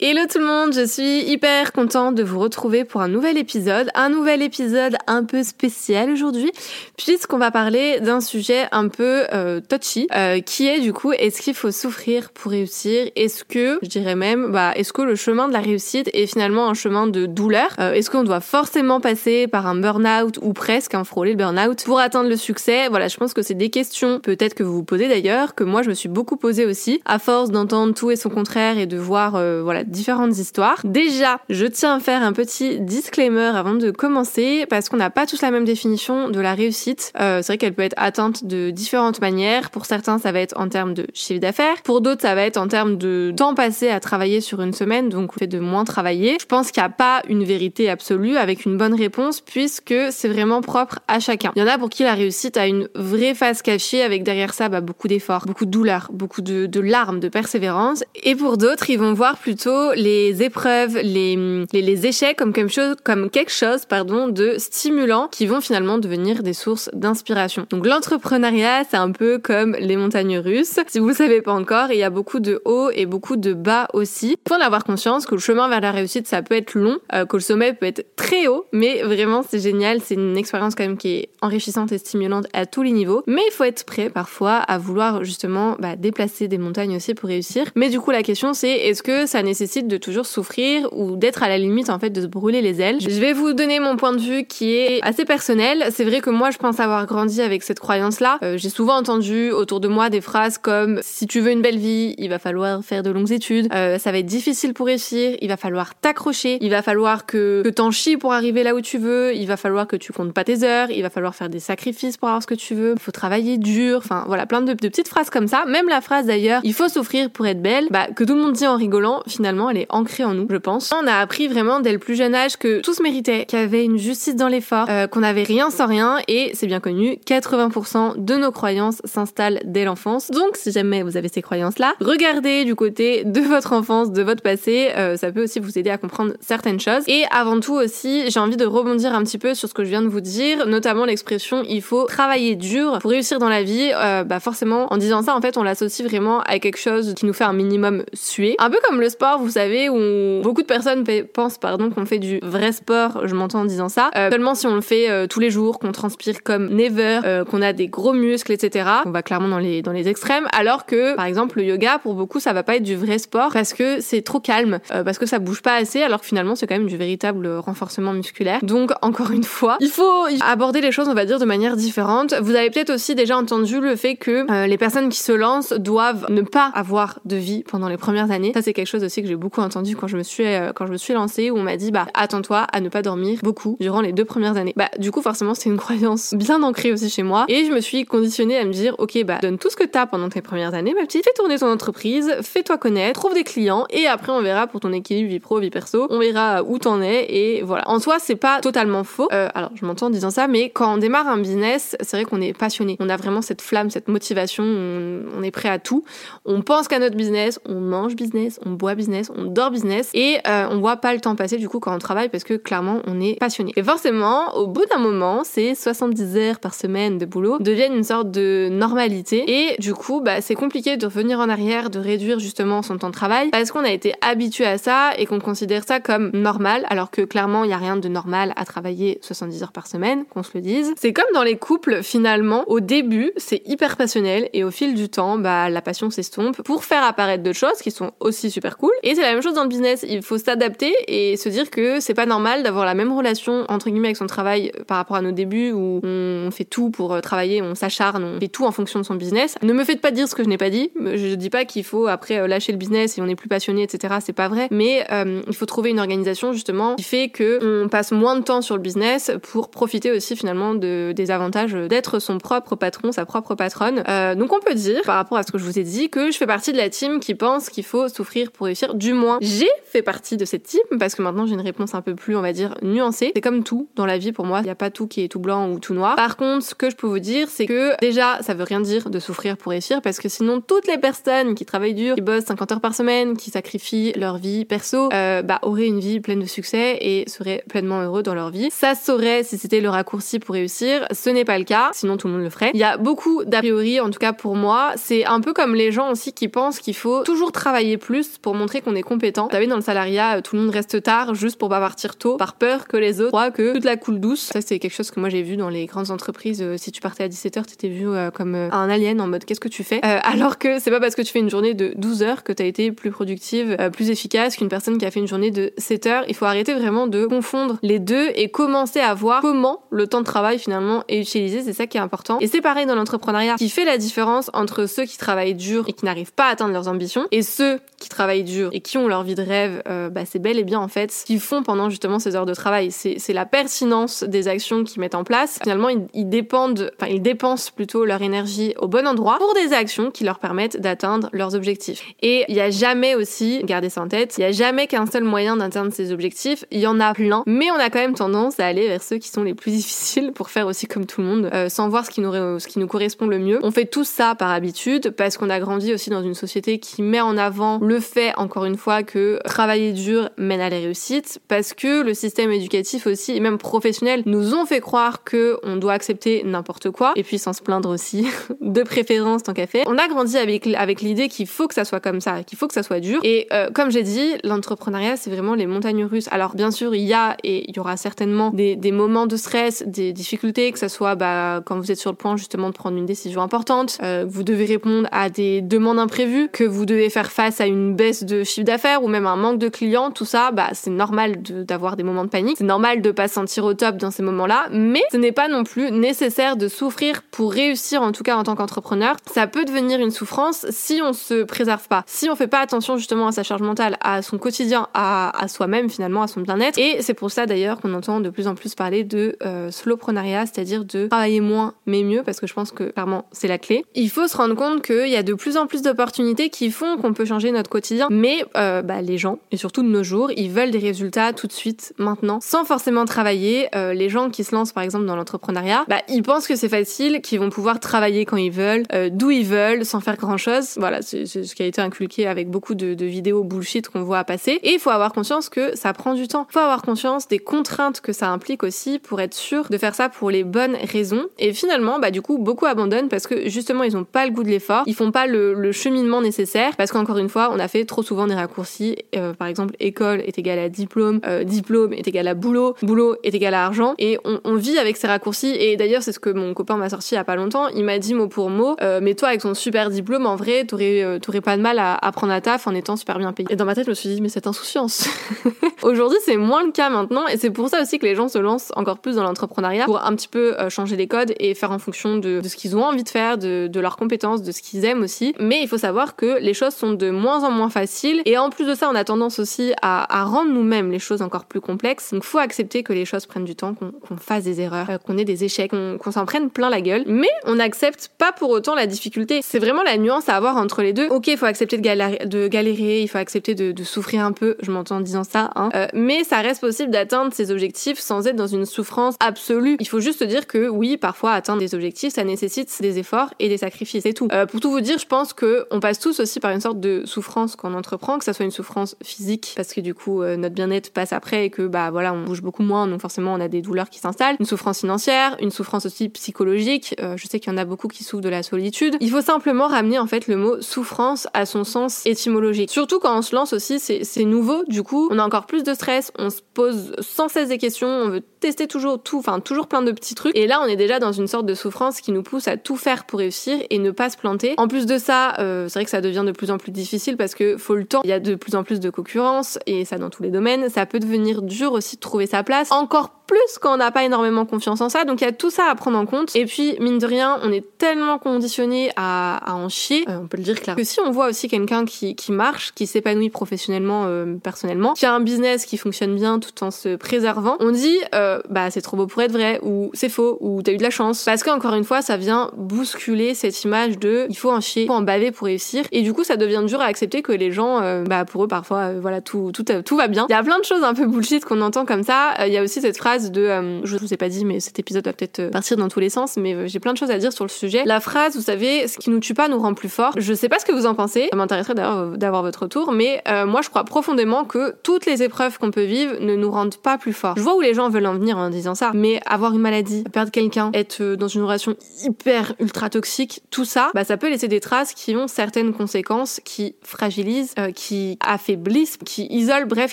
Hello tout le monde, je suis hyper contente de vous retrouver pour un nouvel épisode, un nouvel épisode un peu spécial aujourd'hui, puisqu'on va parler d'un sujet un peu euh, touchy, euh, qui est du coup est-ce qu'il faut souffrir pour réussir? Est-ce que, je dirais même, bah est-ce que le chemin de la réussite est finalement un chemin de douleur? Euh, Est-ce qu'on doit forcément passer par un burn-out ou presque un frôler le burn-out pour atteindre le succès? Voilà, je pense que c'est des questions peut-être que vous vous posez d'ailleurs, que moi je me suis beaucoup posé aussi, à force d'entendre tout et son contraire et de voir voilà différentes histoires. Déjà, je tiens à faire un petit disclaimer avant de commencer parce qu'on n'a pas tous la même définition de la réussite. Euh, c'est vrai qu'elle peut être atteinte de différentes manières. Pour certains, ça va être en termes de chiffre d'affaires. Pour d'autres, ça va être en termes de temps passé à travailler sur une semaine, donc le fait de moins travailler. Je pense qu'il n'y a pas une vérité absolue avec une bonne réponse puisque c'est vraiment propre à chacun. Il y en a pour qui la réussite a une vraie face cachée avec derrière ça bah, beaucoup d'efforts, beaucoup de douleur, beaucoup de larmes, de persévérance. Et pour d'autres, ils vont voir plutôt les épreuves, les, les, échecs comme quelque chose, comme quelque chose pardon, de stimulant qui vont finalement devenir des sources d'inspiration. Donc l'entrepreneuriat, c'est un peu comme les montagnes russes. Si vous ne savez pas encore, il y a beaucoup de hauts et beaucoup de bas aussi. Il faut en avoir conscience que le chemin vers la réussite, ça peut être long, euh, que le sommet peut être très haut, mais vraiment c'est génial, c'est une expérience quand même qui est enrichissante et stimulante à tous les niveaux. Mais il faut être prêt parfois à vouloir justement bah, déplacer des montagnes aussi pour réussir. Mais du coup la question c'est est-ce que ça nécessite de toujours souffrir ou d'être à la limite en fait de se brûler les ailes. Je vais vous donner mon point de vue qui est assez personnel. C'est vrai que moi je pense avoir grandi avec cette croyance-là. Euh, j'ai souvent entendu autour de moi des phrases comme si tu veux une belle vie, il va falloir faire de longues études, euh, ça va être difficile pour réussir, il va falloir t'accrocher, il va falloir que, que t'en chies pour arriver là où tu veux, il va falloir que tu comptes pas tes heures, il va falloir faire des sacrifices pour avoir ce que tu veux, il faut travailler dur, enfin voilà, plein de, de petites phrases comme ça. Même la phrase d'ailleurs, il faut souffrir pour être belle, bah que tout le monde dit en rigolant, finalement elle est ancrée en nous, je pense. On a appris vraiment dès le plus jeune âge que tout se méritait, qu'il y avait une justice dans l'effort, euh, qu'on n'avait rien sans rien, et c'est bien connu, 80% de nos croyances s'installent dès l'enfance. Donc si jamais vous avez ces croyances-là, regardez du côté de votre enfance, de votre passé, euh, ça peut aussi vous aider à comprendre certaines choses. Et avant tout aussi, j'ai envie de rebondir un petit peu sur ce que je viens de vous dire, notamment l'expression il faut travailler dur pour réussir dans la vie. Euh, bah forcément, en disant ça, en fait, on l'associe vraiment à quelque chose qui nous fait un minimum suer. Un peu comme le sport, vous savez, où beaucoup de personnes pensent pardon qu'on fait du vrai sport, je m'entends en disant ça, euh, seulement si on le fait euh, tous les jours, qu'on transpire comme never, euh, qu'on a des gros muscles, etc. On va clairement dans les dans les extrêmes, alors que par exemple le yoga pour beaucoup ça va pas être du vrai sport parce que c'est trop calme, parce que ça bouge pas assez, alors que finalement c'est quand même du véritable renforcement musculaire. Donc encore une fois, il faut aborder les choses on va dire de manière différente. Vous avez peut-être aussi déjà entendu le fait que les personnes qui se lancent doivent ne pas avoir de vie pendant les premières années. Ça c'est quelque chose aussi que j'ai beaucoup entendu quand je me suis euh, quand je me suis lancée où on m'a dit bah attends-toi à ne pas dormir beaucoup durant les deux premières années. Bah du coup forcément c'est une croyance bien ancrée aussi chez moi et je me suis conditionnée à me dire ok bah donne tout ce que t'as pendant tes premières années ma petite, fais tourner ton entreprise, fais-toi connaître, trouve des clients et après on verra pour ton équilibre vie pro vie perso, on verra où t'en es et voilà. En soi c'est pas totalement faux. Euh, alors je m'entends en disant ça mais quand on démarre un business c'est vrai qu'on est passionné, on a vraiment cette flamme, cette motivation, on, on est prêt à tout, on pense qu'à notre business, on mange business, on boit business, on dort business et euh, on voit pas le temps passer du coup quand on travaille parce que clairement on est passionné. Et forcément, au bout d'un moment, ces 70 heures par semaine de boulot deviennent une sorte de normalité et du coup, bah, c'est compliqué de revenir en arrière, de réduire justement son temps de travail parce qu'on a été habitué à ça et qu'on considère ça comme normal alors que clairement il y a rien de normal à travailler 70 heures par semaine, qu'on se le dise. C'est comme dans les couples finalement, au début c'est hyper passionnel et au fil du temps, bah la passion s'estompe pour faire apparaître d'autres choses qui sont aussi super cool Et c'est la même chose dans le business. Il faut s'adapter et se dire que c'est pas normal d'avoir la même relation entre guillemets avec son travail euh, par rapport à nos débuts où on fait tout pour euh, travailler, on s'acharne, on fait tout en fonction de son business. Ne me faites pas dire ce que je n'ai pas dit. Je dis pas qu'il faut après lâcher le business et on n'est plus passionné, etc. C'est pas vrai. Mais il faut trouver une organisation justement qui fait que on passe moins de temps sur le business pour profiter aussi finalement de, des avantages d'être son propre patron, sa propre patronne. Euh, donc on peut dire, par rapport à ce que je vous ai dit, que je fais partie de la team qui pense qu'il faut souffrir pour réussir. Du moins, j'ai fait partie de cette team parce que maintenant j'ai une réponse un peu plus, on va dire, nuancée. C'est comme tout dans la vie pour moi, il n'y a pas tout qui est tout blanc ou tout noir. Par contre, ce que je peux vous dire, c'est que déjà, ça veut rien dire de souffrir pour réussir parce que sinon, toutes les personnes qui travaillent dur, qui bossent 50 heures par semaine, qui sacrifient leur vie perso, euh, bah, auraient une vie pleine de succès et seraient pleinement heureux dans leur vie. Ça saurait si c'était le raccourci pour réussir. Ce n'est pas le cas, sinon tout le monde le ferait. Il y a beaucoup d'a priori, en tout cas pour moi. C'est un peu comme les gens aussi qui pensent qu'il faut toujours travailler plus pour montrer est compétent. Vous savez, dans le salariat, tout le monde reste tard juste pour pas partir tôt, par peur que les autres croient que toute la coule douce. Ça, c'est quelque chose que moi j'ai vu dans les grandes entreprises. Euh, si tu partais à 17h, t'étais vu euh, comme euh, un alien en mode qu'est-ce que tu fais? Alors que c'est pas parce que tu fais une journée de 12 heures que t'as été plus productive, plus efficace qu'une personne qui a fait une journée de 7 heures. Il faut arrêter vraiment de confondre les deux et commencer à voir comment le temps de travail finalement est utilisé. C'est ça qui est important. Et c'est pareil dans l'entrepreneuriat qui fait la différence entre ceux qui travaillent dur et qui n'arrivent pas à atteindre leurs ambitions et ceux qui travaillent dur qui ont leur vie de rêve. Euh, bah, c'est bel et bien en fait ce qu'ils font pendant justement ces heures de travail. C'est la pertinence des actions qu'ils mettent en place. Finalement, ils, dépensent plutôt leur énergie au bon endroit pour des actions qui leur permettent d'atteindre leurs objectifs. Et il n'y a jamais aussi, gardez ça en tête, il n'y a jamais qu'un seul moyen d'atteindre ces objectifs. Il y en a plein, mais on a quand même tendance à aller vers ceux qui sont les plus difficiles pour faire aussi comme tout le monde, euh, sans voir ce qui, nous, ce qui nous correspond le mieux. On fait tout ça par habitude parce qu'on a grandi aussi dans une société qui met en avant le fait, encore une fois, que travailler dur mène à la réussite, parce que le système éducatif aussi, et même professionnel, nous ont fait croire que on doit accepter n'importe quoi, et puis sans se plaindre aussi, de préférence tant qu'à faire. On a grandi avec, avec l'idée qu'il faut que ça soit comme ça, qu'il faut que ça soit dur. Et euh, comme j'ai dit, l'entrepreneuriat, c'est vraiment les montagnes russes. Alors bien sûr, il y a et il y aura certainement des, des moments de stress, des difficultés, que ça soit bah, quand vous êtes sur le point justement de prendre une décision importante, euh, vous devez répondre à des demandes imprévues, que vous devez faire face à une baisse de chiffre d'affaires ou même un manque de clients, tout ça, bah c'est normal d'avoir des moments de panique, c'est normal de pas se sentir au top dans ces moments-là, mais ce n'est pas non plus nécessaire de souffrir pour réussir en tout cas en tant qu'entrepreneur. Ça peut devenir une souffrance si on se préserve pas, si on fait pas attention justement à sa charge mentale, à son quotidien, à, à soi-même finalement, à son bien-être. Et c'est pour ça d'ailleurs qu'on entend de plus en plus parler de euh, c'est-à-dire de travailler moins mais mieux, parce que je pense que clairement c'est la clé. Il faut se rendre compte qu'il y a de plus en plus d'opportunités qui font qu'on peut changer notre quotidien, mais euh, bah, les gens, et surtout de nos jours, ils veulent des résultats tout de suite, maintenant, sans forcément travailler. Euh, les gens qui se lancent par exemple dans l'entrepreneuriat, bah, ils pensent que c'est facile, qu'ils vont pouvoir travailler quand ils veulent, euh, d'où ils veulent, sans faire grand-chose. Voilà, c'est ce qui a été inculqué avec beaucoup de, de vidéos bullshit qu'on voit passer. Et il faut avoir conscience que ça prend du temps. Il faut avoir conscience des contraintes que ça implique aussi pour être sûr de faire ça pour les bonnes raisons. Et finalement, bah du coup, beaucoup abandonnent parce que justement, ils ont pas le goût de l'effort, ils font pas le, le cheminement nécessaire parce qu'encore une fois, on a fait trop souvent des raccourcis. Euh, par exemple, école est égal à diplôme, euh, diplôme est égal à boulot, boulot est égal à argent, et on, vit avec ces raccourcis. Et d'ailleurs, c'est ce que mon copain m'a sorti il y a pas longtemps. Il m'a dit mot pour mot, euh, mais toi avec ton super diplôme, en vrai, t'aurais t'aurais pas de mal à, à prendre la taf en étant super bien payé. Et dans ma tête, je me suis dit, mais cette insouciance. Aujourd'hui, c'est moins le cas maintenant, et c'est pour ça aussi que les gens se lancent encore plus dans l'entrepreneuriat pour un petit peu changer les codes et faire en fonction de, de ce qu'ils ont envie de faire, de, de leurs compétences, de ce qu'ils aiment aussi. Mais il faut savoir que les choses sont de moins en moins faciles, et en plus de ça, on a tendance aussi à, rendre nous-mêmes les choses encore plus complexes. Donc, faut accepter que les choses prennent du temps, qu'on fasse des erreurs, euh, qu'on ait des échecs, qu'on s'en prenne plein la gueule. Mais on n'accepte pas pour autant la difficulté. C'est vraiment la nuance à avoir entre les deux. Ok, il faut accepter de galérer, il faut accepter de, souffrir un peu. Je m'entends en disant ça, hein. Euh, mais ça reste possible d'atteindre ses objectifs sans être dans une souffrance absolue. Il faut juste dire que oui, parfois atteindre des objectifs, ça nécessite des efforts et des sacrifices, c'est tout. Euh, pour tout vous dire, je pense que on passe tous aussi par une sorte de souffrance quand on entreprend, que ça soit une souffrance physique parce que du coup euh, notre bien-être passe après et que bah voilà, on bouge beaucoup moins, donc forcément on a des douleurs qui s'installent, une souffrance financière, une souffrance aussi psychologique. Euh, je sais qu'il y en a beaucoup qui souffrent de la solitude. Il faut simplement ramener en fait le mot souffrance à son sens étymologique. Surtout quand on se lance aussi, c'est nouveau, du coup on a encore plus de stress, on se pose sans cesse des questions, on veut tester toujours tout, enfin toujours plein de petits trucs. Et là, on est déjà dans une sorte de souffrance qui nous pousse à tout faire pour réussir et ne pas se planter. En plus de ça, euh, c'est vrai que ça devient de plus en plus difficile parce que faut le temps il y a de plus en plus de concurrence et ça dans tous les domaines. Ça peut devenir dur aussi de trouver sa place. Encore plus quand on n'a pas énormément confiance en ça. Donc il y a tout ça à prendre en compte. Et puis, mine de rien, on est tellement conditionné à, en chier, euh, on peut le dire clairement, que si on voit aussi quelqu'un qui, qui marche, qui s'épanouit professionnellement, euh, personnellement, qui a un business qui fonctionne bien tout en se préservant, on dit, euh, bah c'est trop beau pour être vrai, ou c'est faux, ou t'as eu de la chance. Parce qu'encore une fois, ça vient bousculer cette image de il faut en chier, il faut en baver pour réussir. Et du coup, ça devient dur à accepter que les gens, bah pour eux, parfois, voilà, tout, tout, tout va bien. Il y a plein de choses un peu bullshit qu'on entend comme ça. Il y a aussi cette phrase de, euh, je vous ai pas dit, mais cet épisode va peut-être euh, partir dans tous les sens, mais euh, j'ai plein de choses à dire sur le sujet. La phrase, vous savez, ce qui nous tue pas nous rend plus fort. Je sais pas ce que vous en pensez. Ça m'intéresserait d'ailleurs d'avoir votre retour, mais moi je crois profondément que toutes les épreuves qu'on peut vivre ne nous rendent pas plus forts. Je vois où les gens veulent en venir en disant ça, mais avoir une maladie, perdre quelqu'un, être dans une relation hyper ultra toxique, tout ça, bah ça peut laisser des traces qui ont certaines conséquences, qui fragilisent, qui affaiblissent, qui isolent, bref,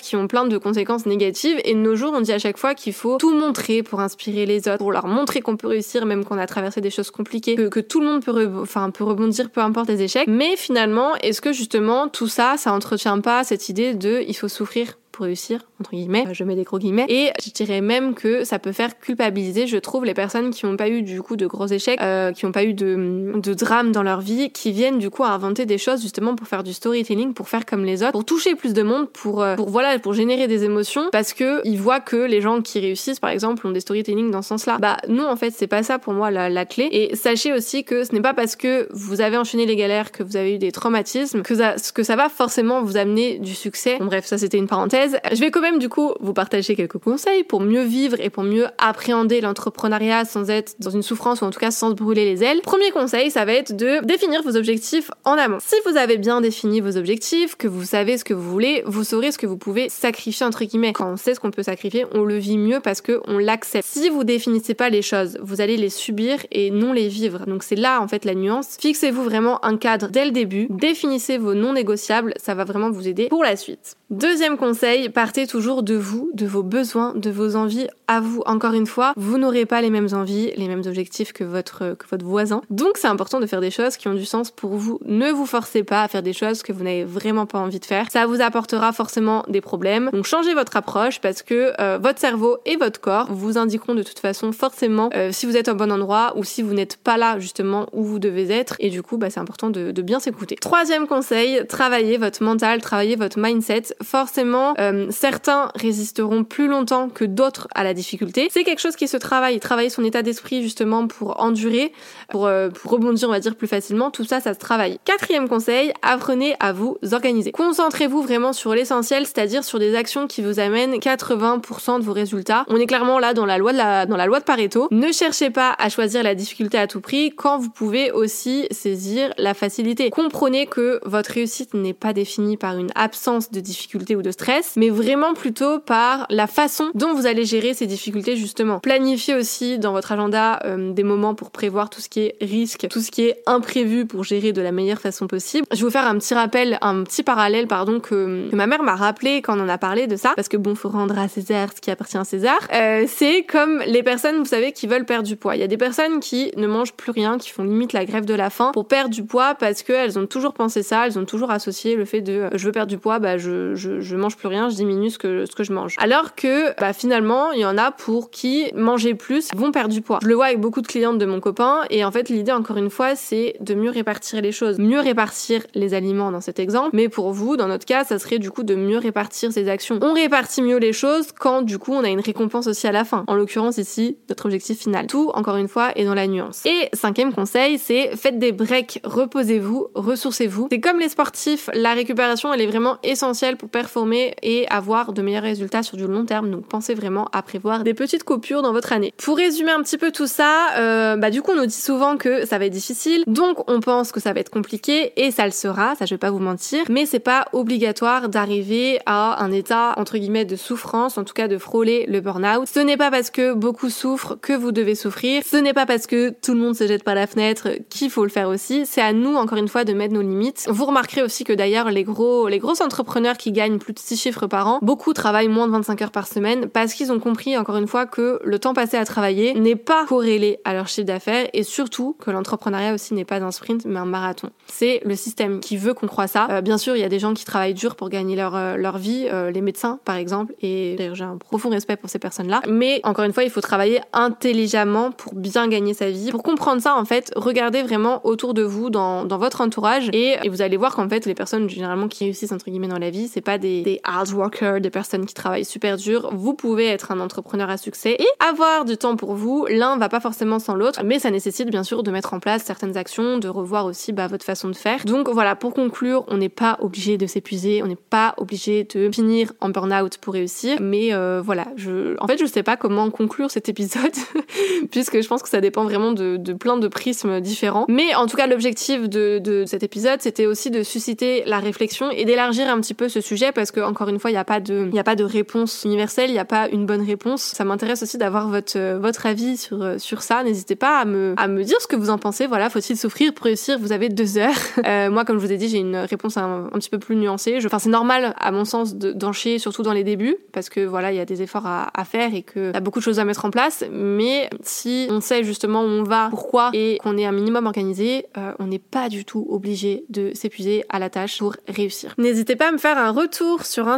qui ont plein de conséquences négatives. Et de nos jours, on dit à chaque fois qu'il faut tout montrer pour inspirer les autres, pour leur montrer qu'on peut réussir même qu'on a traversé des choses compliquées, que, tout le monde peut, enfin, peut rebondir peu importe les échecs. Mais finalement, est-ce que justement tout ça, ça entretient pas cette idée de il faut souffrir? Réussir, entre guillemets, je mets des gros guillemets, et je dirais même que ça peut faire culpabiliser, je trouve, les personnes qui n'ont pas eu du coup de gros échecs, euh, qui n'ont pas eu de, de drame dans leur vie, qui viennent du coup à inventer des choses justement pour faire du storytelling, pour faire comme les autres, pour toucher plus de monde, pour, euh, pour voilà, pour générer des émotions, parce que ils voient que les gens qui réussissent, par exemple, ont des storytelling dans ce sens-là. Bah non, en fait, c'est pas ça pour moi la, la clé. Et sachez aussi que ce n'est pas parce que vous avez enchaîné les galères, que vous avez eu des traumatismes, que ça, que ça va forcément vous amener du succès. Bon, bref, ça c'était une parenthèse. Je vais quand même du coup vous partager quelques conseils pour mieux vivre et pour mieux appréhender l'entrepreneuriat sans être dans une souffrance ou en tout cas sans se brûler les ailes. Premier conseil, ça va être de définir vos objectifs en amont. Si vous avez bien défini vos objectifs, que vous savez ce que vous voulez, vous saurez ce que vous pouvez sacrifier entre guillemets. Quand on sait ce qu'on peut sacrifier, on le vit mieux parce que on l'accepte. Si vous définissez pas les choses, vous allez les subir et non les vivre. Donc c'est là en fait la nuance. Fixez-vous vraiment un cadre dès le début, définissez vos non négociables, ça va vraiment vous aider pour la suite. Deuxième conseil, partez toujours de vous, de vos besoins, de vos envies à vous. Encore une fois, vous n'aurez pas les mêmes envies, les mêmes objectifs que votre, que votre voisin. Donc c'est important de faire des choses qui ont du sens pour vous. Ne vous forcez pas à faire des choses que vous n'avez vraiment pas envie de faire. Ça vous apportera forcément des problèmes. Donc changez votre approche parce que euh, votre cerveau et votre corps vous indiqueront de toute façon forcément euh, si vous êtes au bon endroit ou si vous n'êtes pas là justement où vous devez être. Et du coup, bah, c'est important de, bien s'écouter. Troisième conseil, travaillez votre mental, travaillez votre mindset forcément, euh, certains résisteront plus longtemps que d'autres à la difficulté. C'est quelque chose qui se travaille, travailler son état d'esprit justement pour endurer, pour, euh, rebondir on va dire plus facilement, tout ça ça se travaille. Quatrième conseil, apprenez à vous organiser. Concentrez-vous vraiment sur l'essentiel, c'est-à-dire sur des actions qui vous amènent 80% de vos résultats. On est clairement là dans la loi de la, dans la loi de Pareto. Ne cherchez pas à choisir la difficulté à tout prix quand vous pouvez aussi saisir la facilité. Comprenez que votre réussite n'est pas définie par une absence de difficulté ou de stress, mais vraiment plutôt par la façon dont vous allez gérer ces difficultés justement. Planifiez aussi dans votre agenda euh, des moments pour prévoir tout ce qui est risque, tout ce qui est imprévu pour gérer de la meilleure façon possible. Je vais vous faire un petit rappel, un petit parallèle pardon que, ma mère m'a rappelé quand on en a parlé de ça, parce que bon, faut rendre à César ce qui appartient à César. Euh, c'est comme les personnes, vous savez, qui veulent perdre du poids. Il y a des personnes qui ne mangent plus rien, qui font limite la grève de la faim pour perdre du poids parce qu'elles ont toujours pensé ça, elles ont toujours associé le fait de euh, je veux perdre du poids, bah je, je, mange plus rien, je diminue ce que, ce que je mange. Alors que bah, finalement, il y en a pour qui manger plus vont perdre du poids. Je le vois avec beaucoup de clientes de mon copain et en fait l'idée encore une fois c'est de mieux répartir les choses, mieux répartir les aliments dans cet exemple, mais pour vous dans notre cas ça serait du coup de mieux répartir ses actions. On répartit mieux les choses quand du coup on a une récompense aussi à la fin. En l'occurrence ici notre objectif final. Tout encore une fois est dans la nuance. Et cinquième conseil c'est faites des breaks, reposez-vous, ressourcez-vous. C'est comme les sportifs, la récupération elle est vraiment essentielle pour performer et avoir de meilleurs résultats sur du long terme. Donc pensez vraiment à prévoir des petites coupures dans votre année. Pour résumer un petit peu tout ça, euh, bah du coup on nous dit souvent que ça va être difficile, donc on pense que ça va être compliqué et ça le sera, ça je vais pas vous mentir, mais c'est pas obligatoire d'arriver à un état entre guillemets de souffrance, en tout cas de frôler le burn-out. Ce n'est pas parce que beaucoup souffrent que vous devez souffrir, ce n'est pas parce que tout le monde se jette par la fenêtre qu'il faut le faire aussi, c'est à nous encore une fois de mettre nos limites. Vous remarquerez aussi que d'ailleurs les gros les gros entrepreneurs qui gagnent plus de 6 chiffres beaucoup travaillent moins de 25 heures par semaine parce qu'ils ont compris encore une fois que le temps passé à travailler n'est pas corrélé à leur chiffre d'affaires et surtout que l'entrepreneuriat aussi n'est pas un sprint mais un marathon. C'est le système qui veut qu'on croit ça. Euh, bien sûr, il y a des gens qui travaillent dur pour gagner leur, euh, vie, euh, les médecins par exemple, et j'ai un profond respect pour ces personnes-là. Mais encore une fois, il faut travailler intelligemment pour bien gagner sa vie. Pour comprendre ça, en fait, regardez vraiment autour de vous, dans, votre entourage, et, et vous allez voir qu'en fait, les personnes généralement qui réussissent entre guillemets dans la vie, c'est pas des, des hard workers, des personnes qui travaillent super dur. Vous pouvez être un entrepreneur à succès et avoir du temps pour vous. L'un va pas forcément sans l'autre, mais ça nécessite bien sûr de mettre en place certaines actions, de revoir aussi bah, votre façon de faire. Donc voilà, pour conclure, on n'est pas obligé de s'épuiser, on n'est pas obligé de finir en burn-out pour réussir, mais euh, voilà, je, en fait, je sais pas comment conclure cet épisode, puisque je pense que ça dépend vraiment de, de plein de prismes différents. Mais en tout cas, l'objectif de, de cet épisode, c'était aussi de susciter la réflexion et d'élargir un petit peu ce sujet, parce que encore une fois, il n'y a pas de, a pas de réponse universelle, il n'y a pas une bonne réponse. Ça m'intéresse aussi d'avoir votre, votre avis sur, sur ça. N'hésitez pas à me, à me dire ce que vous en pensez. Voilà, faut-il souffrir pour réussir? Vous avez deux heures. Euh, moi, comme je vous ai dit, j'ai une réponse un, petit peu plus nuancée. Enfin, c'est normal, à mon sens, d'encher, surtout dans les débuts, parce que voilà, il y a des efforts à, faire et qu'il y a beaucoup de choses à mettre en place. Mais si on sait justement où on va, pourquoi, et qu'on est un minimum organisé, euh, on n'est pas du tout obligé de s'épuiser à la tâche pour réussir. N'hésitez pas à me faire un retour sur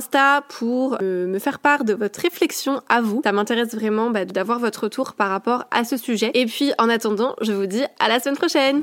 Pour euh, me faire part de votre réflexion à vous. Ça m'intéresse vraiment bah, d'avoir votre retour par rapport à ce sujet. Et puis en attendant, je vous dis à la semaine prochaine.